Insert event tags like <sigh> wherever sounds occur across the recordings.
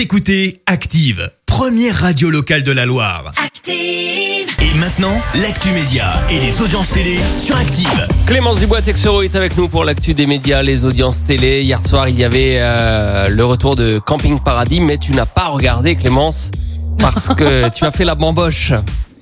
Vous écoutez Active, première radio locale de la Loire. Active. Et maintenant, l'actu média et les audiences télé sur Active. Clémence Dubois Texero est avec nous pour l'actu des médias, les audiences télé. Hier soir, il y avait euh, le retour de Camping Paradis, mais tu n'as pas regardé Clémence parce que <laughs> tu as fait la bamboche.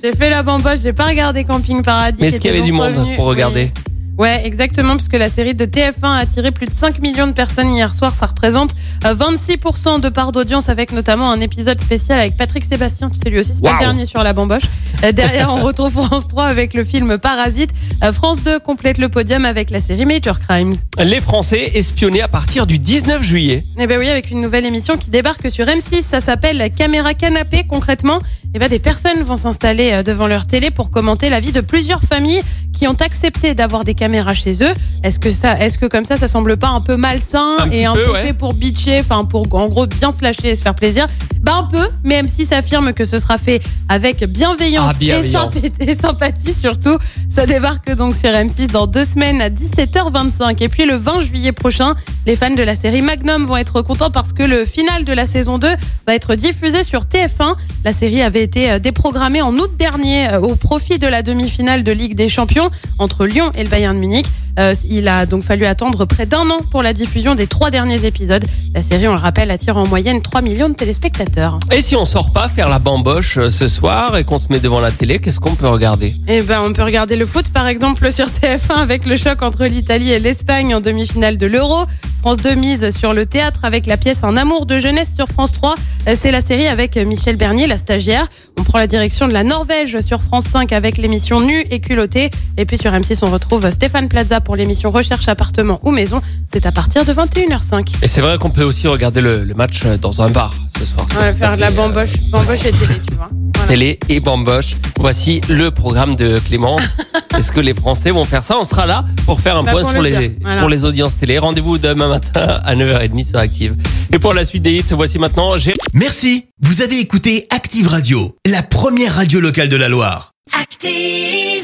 J'ai fait la bamboche, j'ai pas regardé Camping Paradis. Mais qui est-ce qu'il y avait du monde revenu. pour regarder? Oui. Ouais, exactement, puisque la série de TF1 a attiré plus de 5 millions de personnes hier soir. Ça représente euh, 26% de part d'audience, avec notamment un épisode spécial avec Patrick Sébastien, tu sais lui aussi, c'est pas Waouh. le dernier sur la bamboche. Euh, derrière, on retrouve France 3 avec le film Parasite. Euh, France 2 complète le podium avec la série Major Crimes. Les Français espionnés à partir du 19 juillet. Eh ben oui, avec une nouvelle émission qui débarque sur M6, ça s'appelle Caméra Canapé. Concrètement, eh ben des personnes vont s'installer euh, devant leur télé pour commenter la vie de plusieurs familles qui ont accepté d'avoir des caméras chez eux. Est-ce que ça, est-ce que comme ça, ça semble pas un peu malsain Un et un peu, ouais. fait pour bitcher, enfin pour en gros bien se lâcher et se faire plaisir? Un peu, mais M6 affirme que ce sera fait avec bienveillance, Ah, bienveillance. Et, symp- et sympathie surtout. Ça débarque donc sur M6 dans deux semaines à 17h25. Et puis le 20 juillet prochain, les fans de la série Magnum vont être contents parce que le final de la saison 2 va être diffusé sur TF1. La série avait été euh, déprogrammée en août dernier euh, au profit de la demi-finale de Ligue des Champions entre Lyon et le Bayern de Munich. Euh, il a donc fallu attendre près d'un an pour la diffusion des trois derniers épisodes. La série, on le rappelle, attire en moyenne 3 millions de téléspectateurs. Et si on sort pas faire la bamboche euh, ce soir et qu'on se met devant la télé, qu'est-ce qu'on peut regarder? Eh ben, on peut regarder le foot, par exemple, sur TF1 avec le choc entre l'Italie et l'Espagne en demi-finale de l'Euro. France 2 mise sur le théâtre avec la pièce Un amour de jeunesse sur France 3. Euh, C'est la série avec Michel Bernier, la stagiaire. On prend la direction de la Norvège sur France 5 avec l'émission Nu et culotté. Et puis sur M6, on retrouve Stéphane Plaza pour l'émission Recherche appartement ou maison. C'est à partir de 21h05. Et c'est vrai qu'on peut aussi regarder le, le match euh, dans un bar ce soir. On va faire de la fait, euh, bamboche, bamboche et télé, tu vois. <laughs> Voilà. télé et bamboche. Voici le programme de Clémence. <laughs> Est-ce que les Français vont faire ça? On sera là pour faire un Bah, point pour sur le les, voilà. pour les audiences télé. Rendez-vous demain matin à 9h30 sur Active. Et pour la suite des hits, voici maintenant j'ai Merci. Vous avez écouté Active Radio, la première radio locale de la Loire. Active.